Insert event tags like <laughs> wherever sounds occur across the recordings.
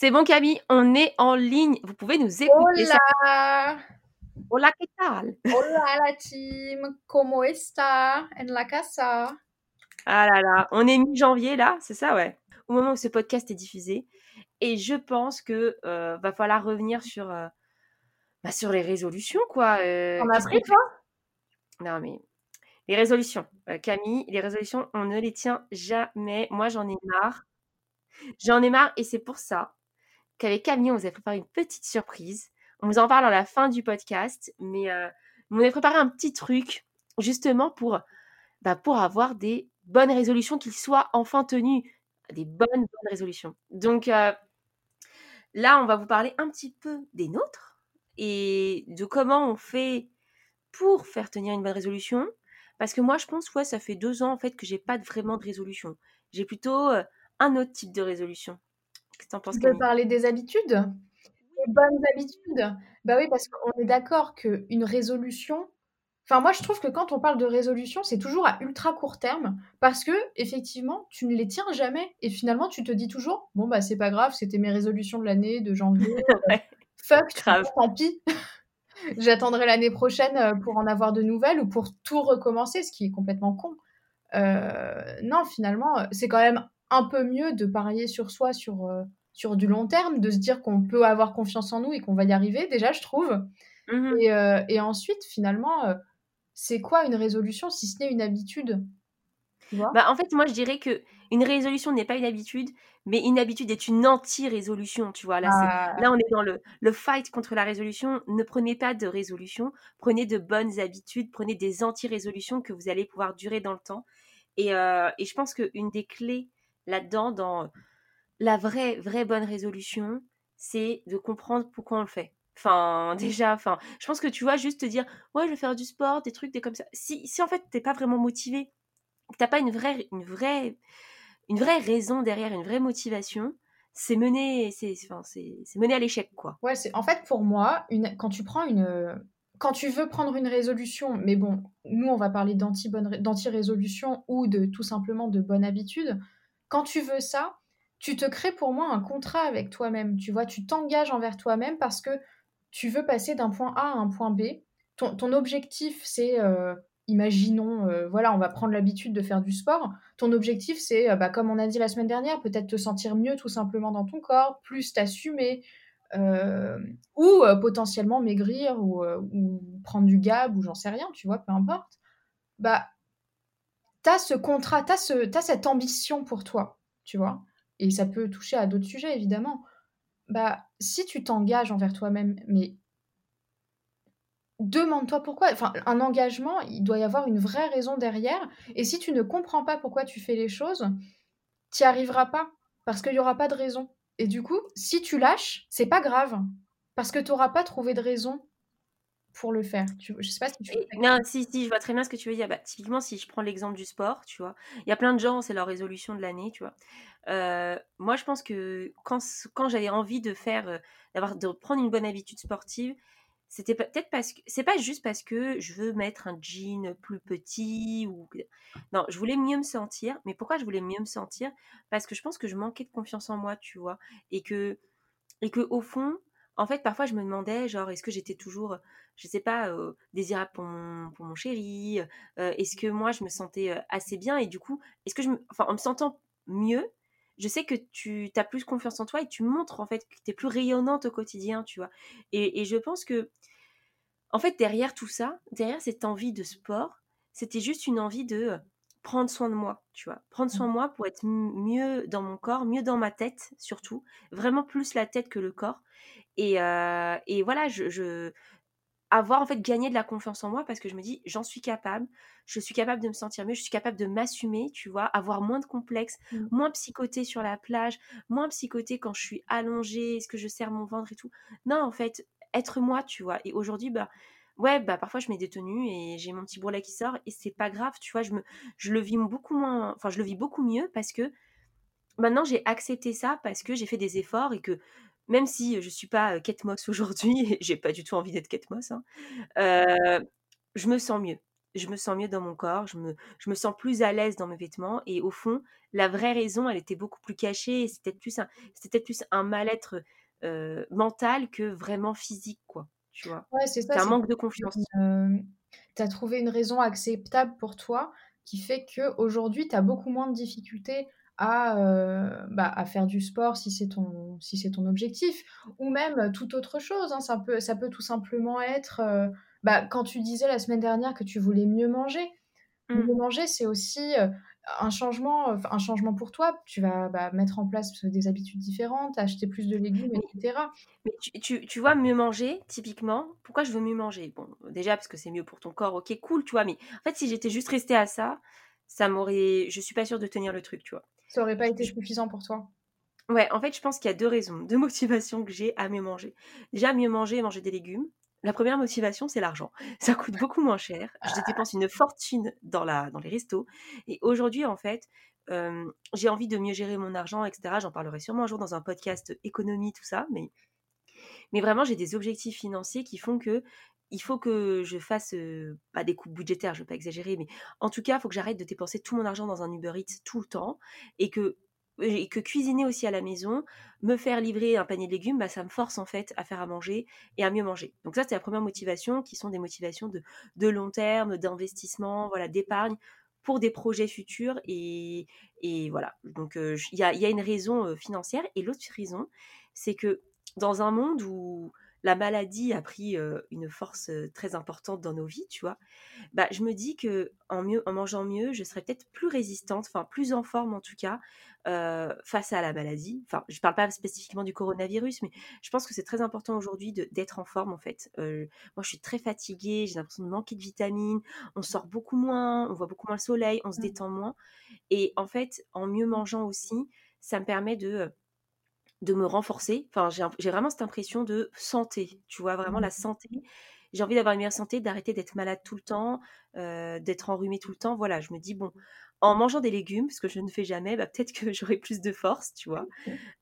C'est bon Camille, on est en ligne. Vous pouvez nous écouter. Hola Hola, ¿qué tal? Hola la team, ¿cómo está en la casa? Ah là là, on est mi-janvier là, c'est ça ouais. Au moment où ce podcast est diffusé. Et je pense que euh, va falloir revenir sur, euh, bah, sur les résolutions quoi. Euh, On a qu'est-ce pris toi? Non mais les résolutions, euh, Camille, les résolutions, on ne les tient jamais. Moi j'en ai marre. J'en ai marre et c'est pour ça qu'avec Camille, on vous a préparé une petite surprise. On vous en parle à la fin du podcast, mais euh, on a préparé un petit truc justement pour, bah, pour avoir des bonnes résolutions qui soient enfin tenues. Des bonnes, bonnes résolutions. Donc euh, là, on va vous parler un petit peu des nôtres et de comment on fait pour faire tenir une bonne résolution. Parce que moi, je pense, ouais, ça fait deux ans en fait que j'ai pas vraiment de résolution. J'ai plutôt euh, un autre type de résolution. Qu'est-ce que penses, parler des habitudes? Des bonnes habitudes? Bah oui, parce qu'on est d'accord qu'une résolution. Enfin, moi, je trouve que quand on parle de résolution, c'est toujours à ultra court terme. Parce que, effectivement, tu ne les tiens jamais. Et finalement, tu te dis toujours Bon, bah, c'est pas grave, c'était mes résolutions de l'année, de janvier. <laughs> Ouais, Fuck, grave. <laughs> tant pis. <laughs> J'attendrai l'année prochaine euh, pour en avoir de nouvelles ou pour tout recommencer, ce qui est complètement con. Euh, non, finalement, euh, c'est quand même un peu mieux de parier sur soi sur, euh, sur du long terme, de se dire qu'on peut avoir confiance en nous et qu'on va y arriver, déjà, je trouve. Mhm. Et, euh, et ensuite, finalement, euh, c'est quoi une résolution si ce n'est une habitude? Tu vois? Bah, en fait, moi, je dirais que une résolution n'est pas une habitude, mais une habitude est une anti-résolution, tu vois. Là, Ah, là, on est dans le, le fight contre la résolution. Ne prenez pas de résolution, prenez de bonnes habitudes, prenez des anti-résolutions que vous allez pouvoir durer dans le temps. Et, euh, et je pense qu'une des clés là-dedans, dans la vraie, vraie bonne résolution, c'est de comprendre pourquoi on le fait. Enfin, déjà, enfin, je pense que tu vois, juste te dire, ouais, je vais faire du sport, des trucs, des comme ça. Si, si en fait, t'es pas vraiment motivé, que t'as pas une vraie, une vraie, une vraie raison derrière, une vraie motivation, c'est mener, c'est, enfin, mener à l'échec, quoi. Ouais, c'est en fait pour moi, une, quand tu prends une, quand tu veux prendre une résolution, mais bon, nous on va parler d'anti-résolution ou de tout simplement de bonne habitude. Quand tu veux ça, tu te crées pour moi un contrat avec toi-même. Tu vois, tu t'engages envers toi-même parce que tu veux passer d'un point A à un point B. Ton, objectif, c'est, euh, imaginons, euh, voilà, on va prendre l'habitude de faire du sport. Ton objectif, c'est, euh, bah, comme on a dit la semaine dernière, peut-être te sentir mieux tout simplement dans ton corps, plus t'assumer, ou potentiellement maigrir ou, ou prendre du gab ou j'en sais rien, tu vois, peu importe. Bah, t'as ce contrat, t'as cette ambition pour toi, tu vois. Et ça peut toucher à d'autres sujets, évidemment. Bah, si tu t'engages envers toi-même, mais demande-toi pourquoi. Enfin, un engagement, il doit y avoir une vraie raison derrière. Et si tu ne comprends pas pourquoi tu fais les choses, tu n'y arriveras pas. Parce qu'il n'y aura pas de raison. Et du coup, si tu lâches, c'est pas grave. Parce que tu n'auras pas trouvé de raison pour le faire. Tu, je sais pas si tu Et- non, si, si, je vois très bien ce que tu veux dire. Bah, typiquement, si je prends l'exemple du sport, tu vois, il y a plein de gens, c'est leur résolution de l'année, tu vois. Euh, moi, je pense que quand, quand j'avais envie de faire, euh, d'avoir, de prendre une bonne habitude sportive, c'était peut-être parce que, c'est pas juste parce que je veux mettre un jean plus petit ou, non, je voulais mieux me sentir. Mais pourquoi je voulais mieux me sentir? Parce que je pense que je manquais de confiance en moi, tu vois. Et que, et que, au fond, en fait, parfois, je me demandais, genre, est-ce que j'étais toujours, je sais pas, euh, désirable pour mon, chéri euh, Est-ce que moi, je me sentais euh, assez bien Et du coup, est-ce que je me, enfin, en me sentant mieux, je sais que tu as plus confiance en toi et tu montres, en fait, que tu es plus rayonnante au quotidien, tu vois. Et, je pense que, en fait, derrière tout ça, derrière cette envie de sport, c'était juste une envie de euh, prendre soin de moi, tu vois. Prendre soin de moi pour être mieux dans mon corps, mieux dans ma tête, surtout. Vraiment plus la tête que le corps. Et, euh, et voilà, je, je- avoir en fait gagné de la confiance en moi parce que je me dis j'en suis capable, je suis capable de me sentir mieux, je suis capable de m'assumer, tu vois, avoir moins de complexes, Mmh. moins psychoté sur la plage, moins psychoté quand je suis allongée, est-ce que je serre mon ventre et tout. Non, en fait, être moi, tu vois. Et aujourd'hui, bah ouais, bah parfois je mets des et j'ai mon petit bourrelet qui sort et c'est pas grave, tu vois, je le vis beaucoup moins enfin je le vis beaucoup mieux parce que maintenant j'ai accepté ça parce que j'ai fait des efforts et que même si je suis pas Kate Moss aujourd'hui, <laughs> et j'ai pas du tout envie d'être Kate Moss, hein, je me sens mieux. Je me sens mieux dans mon corps, je me, sens plus à l'aise dans mes vêtements. Et au fond, la vraie raison, elle était beaucoup plus cachée. C'était c'était plus un mal-être mental que vraiment physique, quoi. Tu vois. Ouais, c'est ça, un manque de confiance. tu as trouvé une raison acceptable pour toi qui fait qu'aujourd'hui, tu as beaucoup moins de difficultés à, euh, bah, à faire du sport si c'est ton, si c'est ton objectif, ou même toute autre chose. hein. Ça, peut, ça peut tout simplement être, euh, bah, quand tu disais la semaine dernière que tu voulais mieux manger, Mmh. mieux manger, c'est aussi un changement, enfin, un changement pour toi. Tu vas bah, mettre en place des habitudes différentes, acheter plus de légumes, etc. mais tu, tu- tu vois, mieux manger, typiquement, pourquoi je veux mieux manger? Bon, déjà parce que c'est mieux pour ton corps, ok, cool, tu vois, mais en fait, si j'étais juste restée à ça, ça m'aurait. Je suis pas sûre de tenir le truc, tu vois. Ça aurait pas été suffisant pour toi? Ouais, en fait, je pense qu'il y a deux raisons, deux <laughs> motivations que j'ai à mieux manger. Déjà, mieux manger et manger des légumes. La première motivation, c'est l'argent. Ça coûte beaucoup moins cher. Je dépense une fortune dans, la, dans les restos. Et aujourd'hui, en fait, euh, j'ai envie de mieux gérer mon argent, etc. J'en parlerai sûrement un jour dans un podcast économie, tout ça. Mais, mais vraiment, j'ai des objectifs financiers qui font que il faut que je fasse euh, pas des coupes budgétaires, je ne veux pas exagérer, mais en tout cas, il faut que j'arrête de dépenser tout mon argent dans un Uber Eats tout le temps et que et que cuisiner aussi à la maison, me faire livrer un panier de légumes, bah, ça me force en fait à faire à manger et à mieux manger. Donc ça, c'est la première motivation, qui sont des motivations de, long terme, d'investissement, voilà, d'épargne pour des projets futurs. Et, voilà, donc il y, a, une raison financière. Et l'autre raison, c'est que dans un monde où la maladie a pris euh, une force très importante dans nos vies, tu vois, bah, je me dis que en, mieux, en mangeant mieux, je serais peut-être plus résistante, enfin plus en forme en tout cas, euh, face à la maladie. Enfin, je ne parle pas spécifiquement du coronavirus, mais je pense que c'est très important aujourd'hui d'être en forme en fait. Euh, moi, je suis très fatiguée, j'ai l'impression de manquer de vitamines, on sort beaucoup moins, on voit beaucoup moins le soleil, on se détend moins. Et en fait, en mieux mangeant aussi, ça me permet de de me renforcer. Enfin, j'ai vraiment cette impression de santé, tu vois, vraiment la santé. J'ai envie d'avoir une meilleure santé, d'arrêter d'être malade tout le temps, euh, d'être enrhumée tout le temps. Voilà, je me dis, bon, en mangeant des légumes, ce que je ne fais jamais, bah, peut-être que <laughs> j'aurai plus de force, tu vois.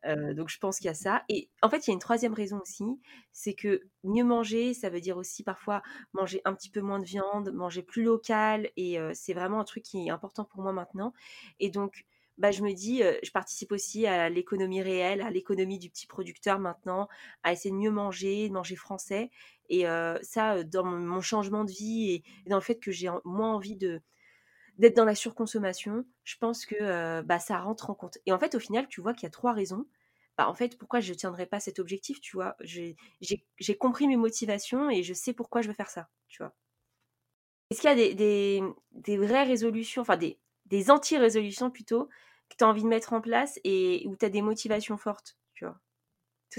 Euh, donc, je pense qu'il y a ça. Et en fait, il y a une troisième raison aussi, c'est que mieux manger, ça veut dire aussi parfois manger un petit peu moins de viande, manger plus local. Et euh, c'est vraiment un truc qui est important pour moi maintenant. Et donc, bah, je me dis, je participe aussi à l'économie réelle, à l'économie du petit producteur maintenant, à essayer de mieux manger, de manger français. Et ça, dans mon changement de vie et, dans le fait que j'ai moins envie de d'être dans la surconsommation, je pense que bah, ça rentre en compte. Et en fait, au final, tu vois qu'il y a trois raisons. Bah, en fait, pourquoi je ne tiendrai pas cet objectif, tu vois? J'ai compris mes motivations et je sais pourquoi je veux faire ça, tu vois? Est-ce qu'il y a des, des, des, vraies résolutions, enfin des, des anti-résolutions plutôt, que tu as envie de mettre en place et où tu as des motivations fortes, tu vois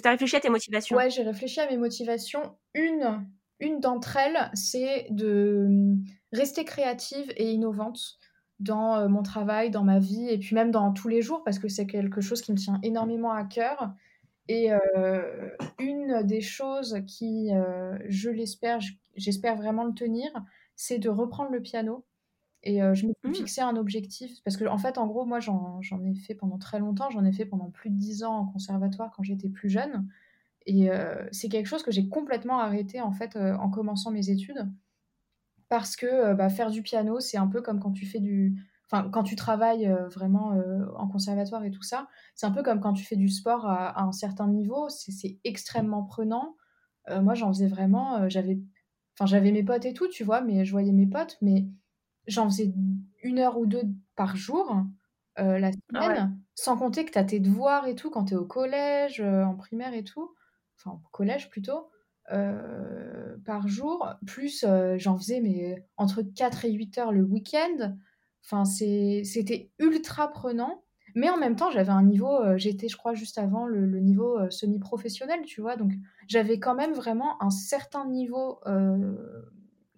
as réfléchi à tes motivations Ouais, j'ai réfléchi à mes motivations. Une, une d'entre elles, c'est de rester créative et innovante dans mon travail, dans ma vie et puis même dans tous les jours parce que c'est quelque chose qui me tient énormément à cœur. Et euh, une des choses qui, euh, je l'espère, j'espère vraiment le tenir, c'est de reprendre le piano. Et euh, je me suis Mmh. fixé un objectif parce que, en fait, en gros, moi, j'en ai fait pendant très longtemps. J'en ai fait pendant plus de 10 ans en conservatoire quand j'étais plus jeune. Et euh, c'est quelque chose que j'ai complètement arrêté, en fait, euh, en commençant mes études. Parce que bah, faire du piano, c'est un peu comme quand tu fais du... Enfin, quand tu travailles vraiment en conservatoire et tout ça, c'est un peu comme quand tu fais du sport à, à un certain niveau. C'est extrêmement prenant. Moi, j'en faisais vraiment... j'avais... Enfin, j'avais mes potes et tout, tu vois, mais je voyais mes potes, mais j'en faisais une heure ou deux par jour euh, la semaine, Ah ouais. sans compter que tu as tes devoirs et tout quand tu es au collège, euh, en primaire et tout, enfin au collège plutôt, euh, par jour, plus j'en faisais mais entre 4 et 8 heures le week-end. Enfin, c'était ultra prenant, Mais en même temps, j'avais un niveau, j'étais, je crois, juste avant le, niveau semi-professionnel, tu vois. Donc, j'avais quand même vraiment un certain niveau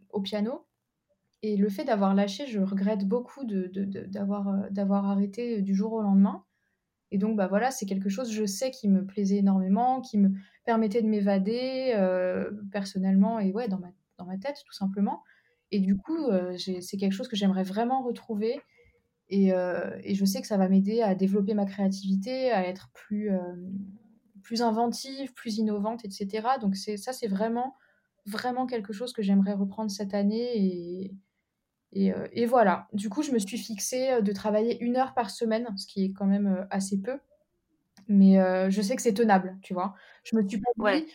au piano. Et le fait d'avoir lâché, je regrette beaucoup d'avoir de, d'avoir arrêté du jour au lendemain. Et donc, bah voilà, c'est quelque chose, je sais, qui me plaisait énormément, qui me permettait de m'évader personnellement et ouais, dans ma, dans ma tête, tout simplement. Et du coup, c'est quelque chose que j'aimerais vraiment retrouver. Et, et, je sais que ça va m'aider à développer ma créativité, à être plus, plus inventive, plus innovante, etc. Donc ça, c'est vraiment, vraiment quelque chose que j'aimerais reprendre cette année. Et, et, et, voilà. Du coup, je me suis fixée de travailler une heure par semaine, ce qui est quand même assez peu. Mais je sais que c'est tenable, tu vois. Je me suis pas dit,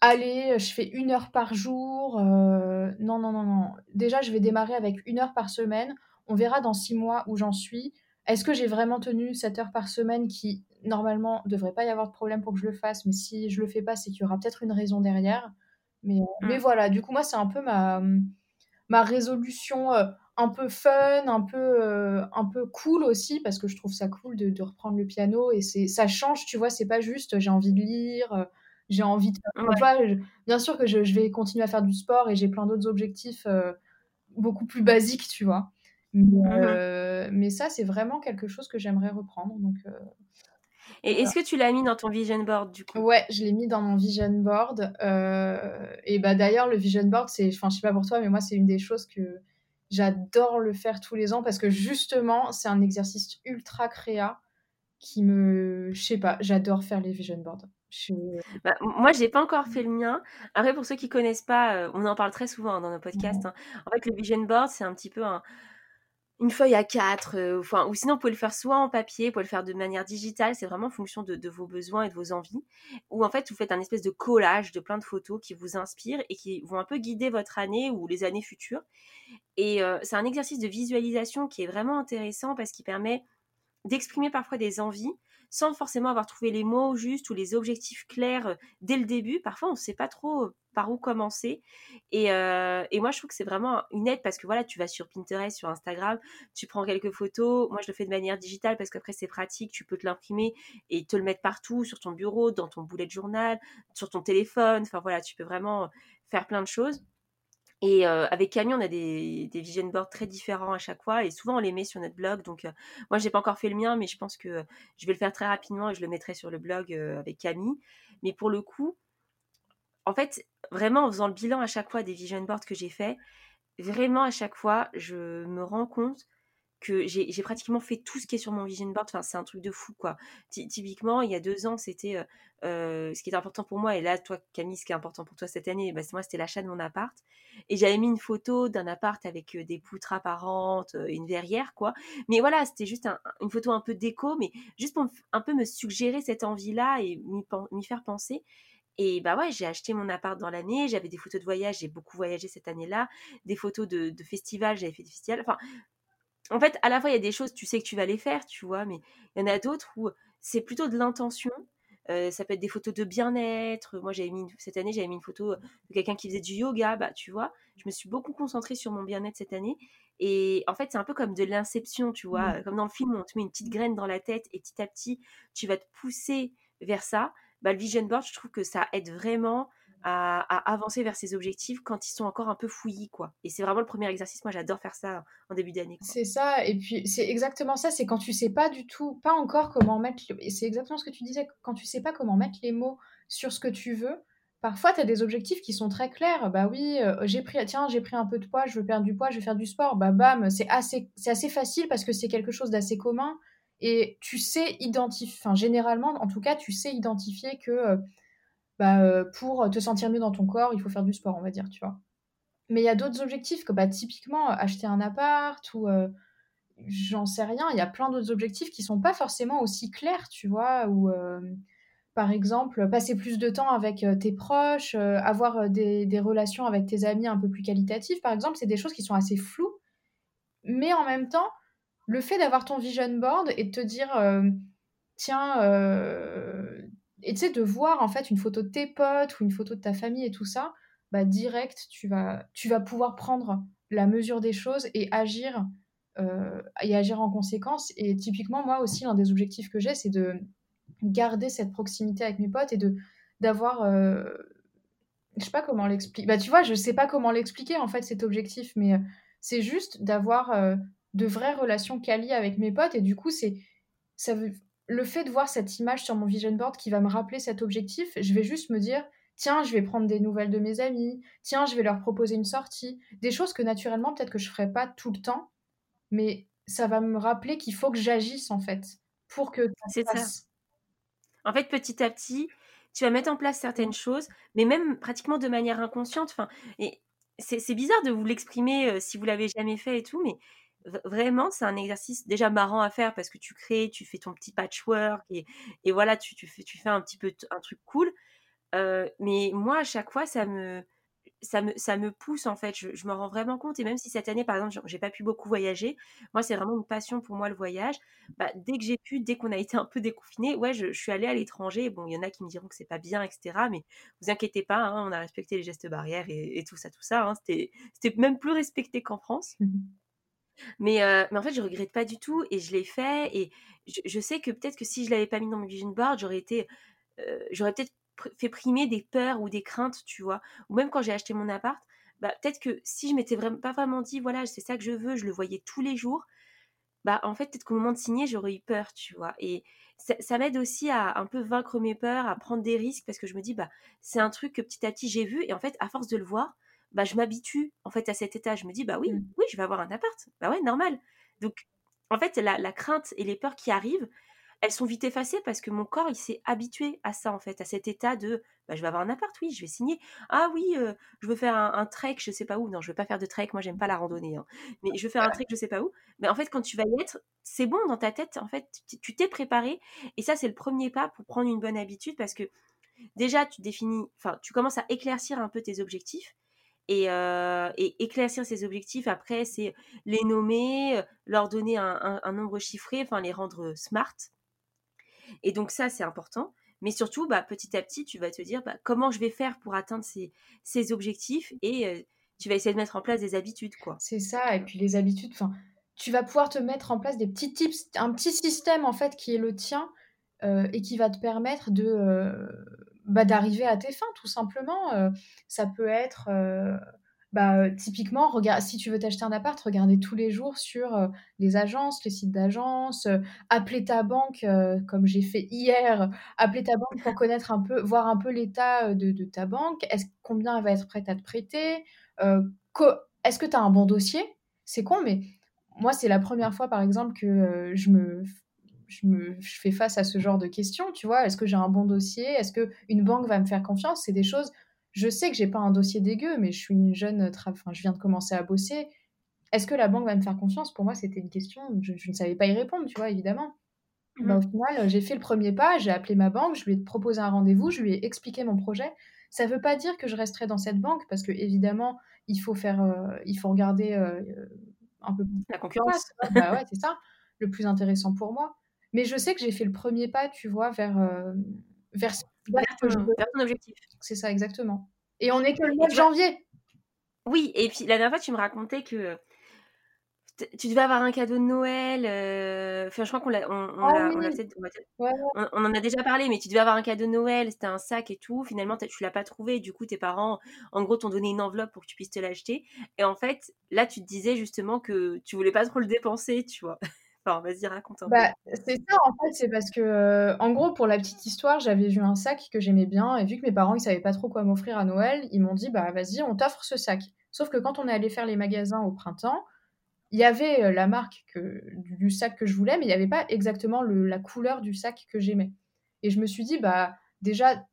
allez, je fais une heure par jour. non, non, non, non. Déjà, je vais démarrer avec une heure par semaine. On verra dans six mois où j'en suis. Est-ce que j'ai vraiment tenu cette heure par semaine qui, normalement, devrait pas y avoir de problème pour que je le fasse, mais si je le fais pas, c'est qu'il y aura peut-être une raison derrière. Mais, mais mmh. voilà, du coup, moi, c'est un peu ma, ma résolution un peu fun, un peu, un peu cool aussi, parce que je trouve ça cool de, de reprendre le piano et c'est ça change, tu vois, c'est pas juste j'ai envie de lire, j'ai envie de faire. bien sûr que je, je, vais continuer à faire du sport et j'ai plein d'autres objectifs beaucoup plus basiques, tu vois. Mais, mmh mais ça, c'est vraiment quelque chose que j'aimerais reprendre. Donc, et est-ce que tu l'as mis dans ton vision board du coup? Ouais, je l'ai mis dans mon vision board. et bah d'ailleurs, le vision board, c'est, enfin, je sais pas pour toi, mais moi, c'est une des choses que j'adore le faire tous les ans parce que justement, c'est un exercice ultra créa qui me, je sais pas, j'adore faire les vision boards. Je... Bah, moi, j'ai pas encore fait le mien. Après, pour ceux qui connaissent pas, on en parle très souvent hein, dans nos podcasts. Hein. En fait, le vision board, c'est un petit peu un, une feuille à quatre, euh, ou sinon vous pouvez le faire soit en papier, vous pouvez le faire de manière digitale, c'est vraiment en fonction de, vos besoins et de vos envies, ou en fait vous faites un espèce de collage de plein de photos qui vous inspirent et qui vont un peu guider votre année ou les années futures. Et euh, c'est un exercice de visualisation qui est vraiment intéressant parce qu'il permet d'exprimer parfois des envies sans forcément avoir trouvé les mots justes ou les objectifs clairs euh, dès le début. Parfois, on ne sait pas trop euh, par où commencer. Euh, et, moi, je trouve que c'est vraiment une aide parce que voilà, tu vas sur Pinterest, sur Instagram, tu prends quelques photos. Moi, je le fais de manière digitale parce qu'après, c'est pratique. Tu peux te l'imprimer et te le mettre partout, sur ton bureau, dans ton boulet de journal, sur ton téléphone. Enfin, voilà, tu peux vraiment faire plein de choses. Et avec Camille, on a des, vision boards très différents à chaque fois et souvent on les met sur notre blog. Donc moi, moi, j'ai pas encore fait le mien, mais je pense que je vais le faire très rapidement et je le mettrai sur le blog avec Camille. Mais pour le coup, en fait, vraiment en faisant le bilan à chaque fois des vision boards que j'ai fait, vraiment à chaque fois, je me rends compte que j'ai pratiquement fait tout ce qui est sur mon vision board. Enfin, c'est un truc de fou, quoi. typiquement, il y a deux ans, c'était ce qui était important pour moi. Et là, toi, Camille, ce qui est important pour toi cette année, bah, moi, c'était l'achat de mon appart. Et j'avais mis une photo d'un appart avec des poutres apparentes, une verrière, quoi. Mais voilà, c'était juste une photo un peu déco, mais juste pour un peu me suggérer cette envie-là et m'y faire penser. Et bah ouais, j'ai acheté mon appart dans l'année, j'avais des photos de voyage, j'ai beaucoup voyagé cette année-là, des photos de, de festivals, j'avais fait des festivals. Enfin, en fait, à la fois, il y a des choses, tu sais que tu vas les faire, tu vois, mais il y en a d'autres où c'est plutôt de l'intention. Euh, ça peut être des photos de bien-être. Moi, j'avais mis cette année, j'avais mis une photo de quelqu'un qui faisait du yoga, bah, tu vois. Je me suis beaucoup concentrée sur mon bien-être cette année. Et en fait, c'est un peu comme de l'inception, tu vois. Mmh. Comme dans le film, on te met une petite graine dans la tête et petit à petit, tu vas te pousser vers ça. Bah, le vision board, je trouve que ça aide vraiment à, avancer vers ses objectifs quand ils sont encore un peu fouillis, quoi. Et c'est vraiment le premier exercice. Moi, j'adore faire ça en début d'année. C'est ça. Et puis, c'est exactement ça. C'est quand tu sais pas du tout, pas encore comment mettre. Et c'est exactement ce que tu disais. Quand tu sais pas comment mettre les mots sur ce que tu veux, parfois, tu as des objectifs qui sont très clairs. Bah oui, euh, j'ai pris, tiens, j'ai pris un peu de poids, je veux perdre du poids, je veux faire du sport. Bah bam, c'est assez, c'est assez facile parce que c'est quelque chose d'assez commun. Et tu sais identifier, enfin, généralement, en tout cas, tu sais identifier que. Euh, bah, euh, pour te sentir mieux dans ton corps, il faut faire du sport, on va dire, tu vois. Mais il y a d'autres objectifs, que bah, typiquement acheter un appart ou euh, j'en sais rien, il y a plein d'autres objectifs qui sont pas forcément aussi clairs, tu vois, ou euh, par exemple passer plus de temps avec tes proches, avoir des, des, relations avec tes amis un peu plus qualitatives, par exemple, c'est des choses qui sont assez floues, mais en même temps, le fait d'avoir ton vision board et de te dire, tiens, et tu sais, de voir en fait une photo de tes potes ou une photo de ta famille et tout ça, bah direct, tu vas, tu vas pouvoir prendre la mesure des choses et agir et agir en conséquence. Et typiquement, moi aussi, l'un des objectifs que j'ai, c'est de garder cette proximité avec mes potes et de d'avoir je sais pas comment l'expliquer. Bah, tu vois, je sais pas comment l'expliquer en fait cet objectif, mais euh, c'est juste d'avoir euh, de vraies relations quali avec mes potes et du coup, c'est ça veut le fait de voir cette image sur mon vision board qui va me rappeler cet objectif, je vais juste me dire tiens, je vais prendre des nouvelles de mes amis, tiens, je vais leur proposer une sortie, des choses que naturellement peut-être que je ferais pas tout le temps, mais ça va me rappeler qu'il faut que j'agisse en fait pour que c'est ça. En fait, petit à petit, tu vas mettre en place certaines choses, mais même pratiquement de manière inconsciente. Enfin, et c'est bizarre de vous l'exprimer euh, si vous l'avez jamais fait et tout, mais vraiment, c'est un exercice déjà marrant à faire parce que tu crées, tu fais ton petit patchwork et, voilà, tu, fais, un petit peu un truc cool. Euh, mais moi, à chaque fois, ça me, pousse en fait, je, je me rends vraiment compte. Et même si cette année, par exemple, j'ai pas pu beaucoup voyager, moi c'est vraiment une passion pour moi le voyage. Bah, dès que j'ai pu, dès qu'on a été un peu déconfiné, ouais, je, suis allée à l'étranger. Bon, il y en a qui me diront que c'est pas bien, etc. Mais vous inquiétez pas, hein, on a respecté les gestes barrières et, tout ça, tout ça. Hein. C'était même plus respecté qu'en France. Mmh mais, mais en fait, je regrette pas du tout et je l'ai fait. Et je, sais que peut-être que si je l'avais pas mis dans mon vision board, j'aurais été, j'aurais peut-être fait primer des peurs ou des craintes, tu vois? Ou même quand j'ai acheté mon appart, bah, peut-être que si je m'étais vraiment, pas vraiment dit, voilà, c'est ça que je veux, je le voyais tous les jours, bah en fait, peut-être qu'au moment de signer, j'aurais eu peur, tu vois? Et ça, m'aide aussi à un peu vaincre mes peurs, à prendre des risques, parce que je me dis, bah c'est un truc que petit à petit j'ai vu, et en fait, à force de le voir, bah je m'habitue en fait à cet état. Je me dis, bah oui, mmh. oui, je vais avoir un appart. Bah ouais, normal. Donc, en fait, la, la crainte et les peurs qui arrivent, elles sont vite effacées parce que mon corps, il s'est habitué à ça, en fait, à cet état de bah, je vais avoir un appart, oui, je vais signer. Ah oui, euh, je veux faire un, trek, je sais pas où. Non, je veux pas faire de trek, moi, j'aime pas la randonnée. Hein. Mais je veux faire un trek, je sais pas où. Mais en fait, quand tu vas y être, c'est bon dans ta tête, en fait, tu t'es préparé. Et ça, c'est le premier pas pour prendre une bonne habitude parce que déjà, tu définis, enfin, tu commences à éclaircir un peu tes objectifs. Et, euh, éclaircir ces objectifs, après, c'est les nommer, euh, leur donner un, nombre chiffré, enfin, les rendre smart et donc ça, c'est important. Mais surtout, bah, petit à petit, tu vas te dire bah, comment je vais faire pour atteindre ces, objectifs et euh, tu vas essayer de mettre en place des habitudes. quoi. C'est ça, et puis les habitudes, tu vas pouvoir te mettre en place des petits tips, un petit système en fait qui est le tien euh, et qui va te permettre de euh, bah, d'arriver à tes fins tout simplement. ça peut être bah, euh, typiquement, regarde, si tu veux t'acheter un appart, regardez tous les jours sur euh, les agences, les sites d'agences, euh, appeler ta banque, comme j'ai fait hier, appeler ta banque pour connaître un peu, voir un peu l'état de, ta banque, est-ce, combien elle va être prête à te prêter, est-ce que tu as un bon dossier? C'est con, mais moi, c'est la première fois, par exemple, que je me je, me, je fais face à ce genre de questions, tu vois, est-ce que j'ai un bon dossier? Est-ce qu'une banque va me faire confiance? C'est des choses, je sais que j'ai pas un dossier dégueu, mais je suis une jeune, enfin, je viens de commencer à bosser. Est-ce que la banque va me faire confiance? Pour moi, c'était une question, je, ne savais pas y répondre, tu vois, évidemment. Bah, au mmh. final, j'ai fait le premier pas, j'ai appelé ma banque, je lui ai proposé un rendez-vous, je lui ai expliqué mon projet. Ça ne veut pas dire que je resterai dans cette banque, parce que évidemment, il faut faire, euh, il faut regarder euh, un peu la concurrence. bah ouais, c'est ça, le plus intéressant pour moi. Mais je sais que j'ai fait le premier pas, tu vois, vers, euh, vers ton, objectif. C'est ça, exactement. Et on est que le 9 janvier. Oui, et puis la dernière fois, tu me racontais que tu devais avoir un cadeau de Noël. Euh, enfin, je crois qu'on l'a, on, ah on, en a déjà parlé, mais tu devais avoir un cadeau de Noël. C'était un sac et tout. Finalement, tu l'as pas trouvé. Du coup, tes parents, en gros, t'ont donné une enveloppe pour que tu puisses te l'acheter. Et en fait, là, tu te disais justement que tu voulais pas trop le dépenser, tu vois vas-y, raconte un bah, C'est ça, en fait, c'est parce que, euh, en gros, pour la petite histoire, j'avais vu un sac que j'aimais bien, et vu que mes parents, ils savaient pas trop quoi m'offrir à Noël, ils m'ont dit, bah, vas-y, on t'offre ce sac. Sauf que quand on est allé faire les magasins au printemps, il y avait euh, la marque que, du, sac que je voulais, mais il n'y avait pas exactement le, la couleur du sac que j'aimais. Et je me suis dit, bah, déjà,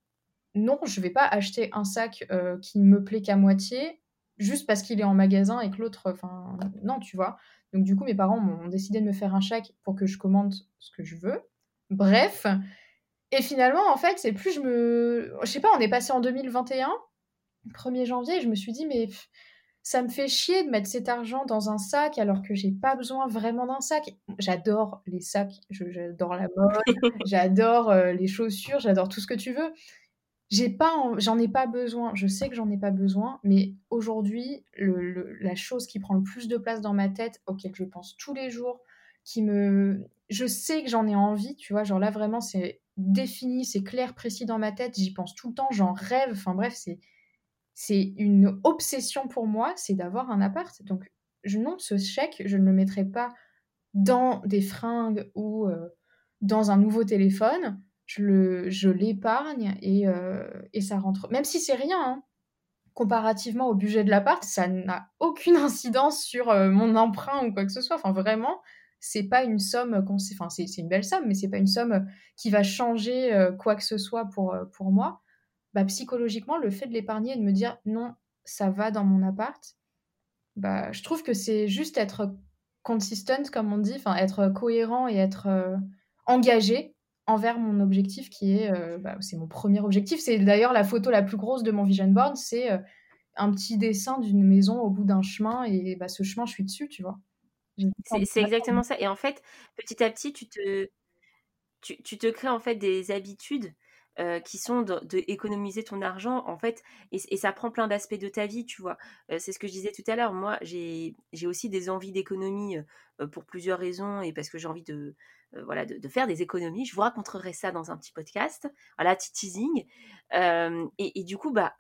non, je vais pas acheter un sac euh, qui me plaît qu'à moitié, juste parce qu'il est en magasin et que l'autre, enfin, non, tu vois. Donc du coup, mes parents ont décidé de me faire un chèque pour que je commande ce que je veux. Bref. Et finalement, en fait, c'est plus je me... Je sais pas, on est passé en 2021, 1er janvier, et je me suis dit, mais ça me fait chier de mettre cet argent dans un sac alors que j'ai pas besoin vraiment d'un sac. J'adore les sacs, j'adore la mode, <laughs> j'adore euh, les chaussures, j'adore tout ce que tu veux. J'ai pas, j'en ai pas besoin. Je sais que j'en ai pas besoin, mais aujourd'hui, la chose qui prend le plus de place dans ma tête, auquel je pense tous les jours, qui me, je sais que j'en ai envie, tu vois, genre là vraiment c'est défini, c'est clair, précis dans ma tête, j'y pense tout le temps, j'en rêve. Enfin bref, c'est une obsession pour moi, c'est d'avoir un appart. Donc je, non, ce chèque, je ne le mettrai pas dans des fringues ou euh, dans un nouveau téléphone je l'épargne et, euh, et, ça rentre. Même si c'est rien, hein, comparativement au budget de l'appart, ça n'a aucune incidence sur euh, mon emprunt ou quoi que ce soit. Enfin, vraiment, c'est pas une somme, enfin, c'est une belle somme, mais c'est pas une somme qui va changer euh, quoi que ce soit pour, pour moi. Bah, psychologiquement, le fait de l'épargner et de me dire non, ça va dans mon appart, bah, je trouve que c'est juste être consistent, comme on dit, enfin, être cohérent et être engagé envers mon objectif qui est, euh, bah, c'est mon premier objectif. C'est d'ailleurs la photo la plus grosse de mon vision board, c'est euh, un petit dessin d'une maison au bout d'un chemin et bah, ce chemin, je suis dessus, tu vois. C'est exactement ça. Et en fait, petit à petit, tu te, tu, tu te crées en fait des habitudes euh, qui sont d'économiser de, ton argent, en fait, et, ça prend plein d'aspects de ta vie, tu vois. c'est ce que je disais tout à l'heure. Moi, j'ai aussi des envies d'économie pour plusieurs raisons et parce que j'ai envie de, euh, voilà, de, faire des économies. Je vous raconterai ça dans un petit podcast. Voilà, petit teasing. Euh, et, du coup, bah,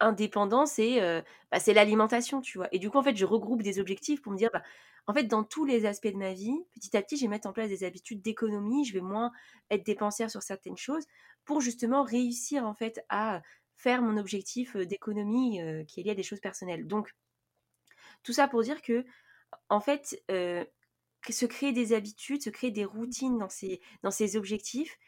indépendance, euh, bah, c'est l'alimentation, tu vois. Et du coup, en fait, je regroupe des objectifs pour me dire, bah, en fait, dans tous les aspects de ma vie, petit à petit, je vais mettre en place des habitudes d'économie. Je vais moins être dépensière sur certaines choses pour justement réussir, en fait, à faire mon objectif d'économie qui est lié à des choses personnelles. Donc, tout ça pour dire que, en fait, se créer des habitudes, se créer des routines dans ses, dans ses objectifs,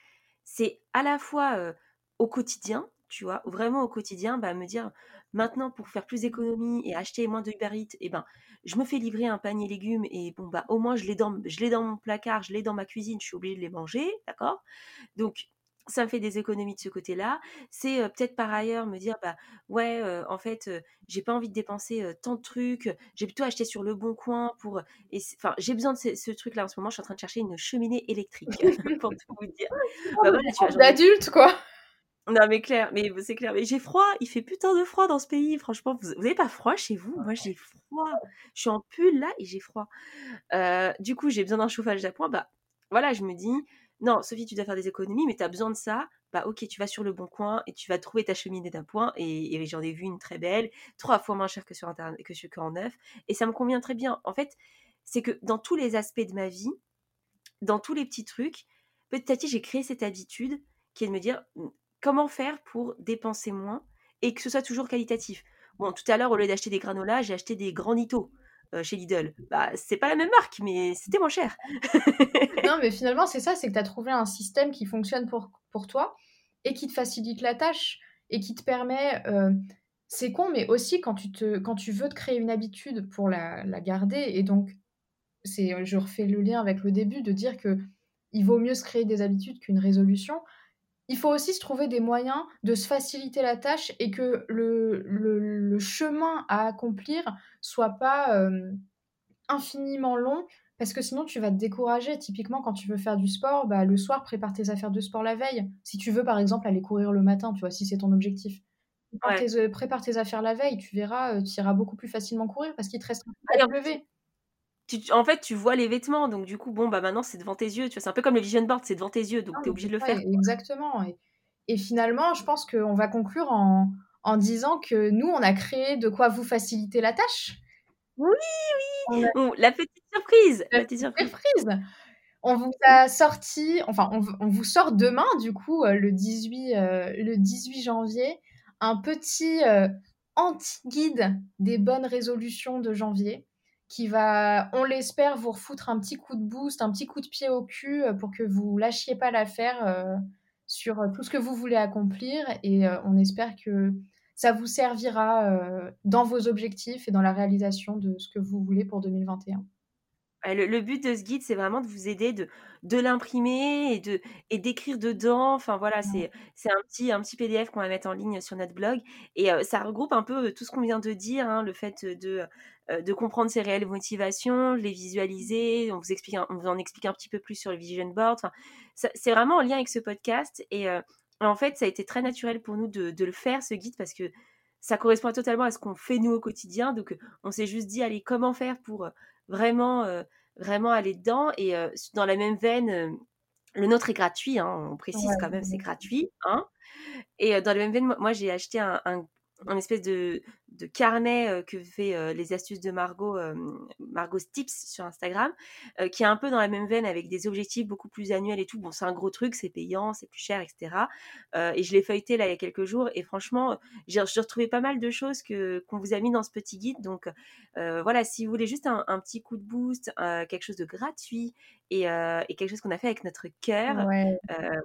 c'est à la fois au quotidien, tu vois, vraiment au quotidien, bah, me dire maintenant pour faire plus d'économies et acheter moins de Uber Eats, eh ben, je me fais livrer un panier légumes et bon, bah, au moins je l'ai dans, je l'ai dans mon placard, je l'ai dans ma cuisine, je suis obligée de les manger, d'accord? Donc, ça me fait des économies de ce côté-là. C'est peut-être par ailleurs me dire, bah ouais, en fait, j'ai pas envie de dépenser tant de trucs, j'ai plutôt acheté sur le bon coin pour. Enfin, j'ai besoin de ce, truc-là en ce moment, je suis en train de chercher une cheminée électrique, <laughs> <laughs> pour tout vous dire. Bah, voilà, D'adulte, quoi non mais clair, mais c'est clair. Mais j'ai froid, il fait putain de froid dans ce pays. Franchement, vous, n'avez pas froid chez vous? Moi j'ai froid. Je suis en pull là et j'ai froid. du coup, j'ai besoin d'un chauffage d'appoint. Bah voilà, je me dis, non, Sophie, tu dois faire des économies, mais tu as besoin de ça. Bah ok, tu vas sur le bon coin et tu vas trouver ta cheminée d'appoint. Et, et j'en ai vu une très belle, trois fois moins chère que sur internet que sur en neuf. Et ça me convient très bien. En fait, c'est que dans tous les aspects de ma vie, dans tous les petits trucs, petit à petit, j'ai créé cette habitude qui est de me dire mmh, comment faire pour dépenser moins et que ce soit toujours qualitatif. Bon, tout à l'heure, au lieu d'acheter des granolas, j'ai acheté des granitos. Euh, chez Lidl. Bah, c'est pas la même marque, mais c'était moins cher. <laughs> non, mais finalement, c'est ça, c'est que tu as trouvé un système qui fonctionne pour, pour toi et qui te facilite la tâche et qui te permet. Euh, c'est con, mais aussi quand tu, te, quand tu veux te créer une habitude pour la, la garder, et donc, c'est, je refais le lien avec le début de dire que il vaut mieux se créer des habitudes qu'une résolution il faut aussi se trouver des moyens de se faciliter la tâche et que le, chemin à accomplir soit pas euh, infiniment long parce que sinon tu vas te décourager. Typiquement, quand tu veux faire du sport, bah, le soir, prépare tes affaires de sport la veille. Si tu veux, par exemple, aller courir le matin, tu vois, si c'est ton objectif. Euh, prépare tes, affaires la veille, tu verras, euh, tu iras beaucoup plus facilement courir parce qu'il te reste à lever en fait, tu vois les vêtements, donc du coup, bon, bah maintenant c'est devant tes yeux. Tu vois, c'est un peu comme le vision board, c'est devant tes yeux, donc tu es obligé de le faire. Exactement. Et, finalement, je pense qu'on va conclure en, disant que nous, on a créé de quoi vous faciliter la tâche. Oui, oui. la petite surprise. La, petite surprise. On vous a sorti, enfin, on, vous sort demain, du coup, euh, le 18, euh, le 18 janvier, un petit euh, anti-guide des bonnes résolutions de janvier qui va, on l'espère, vous refoutre un petit coup de boost, un petit coup de pied au cul euh, pour que vous lâchiez pas l'affaire euh, sur euh, tout ce que vous voulez accomplir. Et on espère que ça vous servira dans vos objectifs et dans la réalisation de ce que vous voulez pour 2021. Le, but de ce guide, c'est vraiment de vous aider, de, de l'imprimer et de et d'écrire dedans. Enfin voilà, c'est un petit un petit PDF qu'on va mettre en ligne sur notre blog et ça regroupe un peu tout ce qu'on vient de dire, hein, le fait de de comprendre ses réelles motivations, les visualiser. On vous explique, on vous en explique un petit peu plus sur le vision board. Enfin, c'est vraiment en lien avec ce podcast et en fait, ça a été très naturel pour nous de, de le faire, ce guide, parce que ça correspond totalement à ce qu'on fait nous au quotidien. Donc, on s'est juste dit, allez, comment faire pour vraiment, vraiment aller dedans Et dans la même veine, le nôtre est gratuit, hein, on précise quand même, c'est gratuit. Hein et dans la même veine, moi, j'ai acheté un, un espèce de, de carnet que fait les astuces de Margot, Margot Tips sur Instagram, qui est un peu dans la même veine avec des objectifs beaucoup plus annuels et tout. Bon, c'est un gros truc, c'est payant, c'est plus cher, etc. et je l'ai feuilleté là il y a quelques jours et franchement, j'ai retrouvé pas mal de choses que qu'on vous a mis dans ce petit guide. Donc voilà, si vous voulez juste un, petit coup de boost, quelque chose de gratuit et, et quelque chose qu'on a fait avec notre cœur,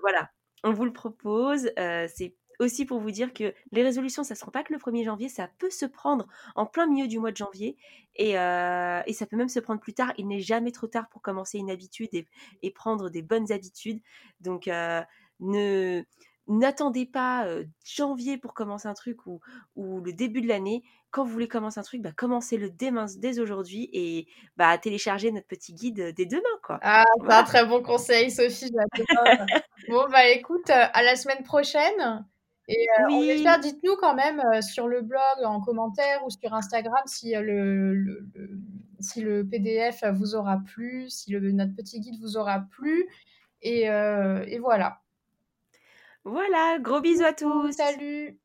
voilà, on vous le propose. c'est aussi pour vous dire que les résolutions, ça ne sera pas que le 1er janvier, ça peut se prendre en plein milieu du mois de janvier et, euh, et ça peut même se prendre plus tard. Il n'est jamais trop tard pour commencer une habitude et, et prendre des bonnes habitudes. Donc, euh, ne n'attendez pas euh, janvier pour commencer un truc ou, ou le début de l'année. Quand vous voulez commencer un truc, bah, commencez-le dès, dès aujourd'hui et bah, téléchargez notre petit guide dès demain. Quoi. Ah, c'est un très bon conseil, Sophie. <laughs> bon, bah écoute, à la semaine prochaine. Et euh, on espère, dites-nous quand même euh, sur le blog, en commentaire ou sur Instagram si euh, le, si le PDF vous aura plu, si le, notre petit guide vous aura plu. Et, et voilà. Voilà, gros bisous à tous. Salut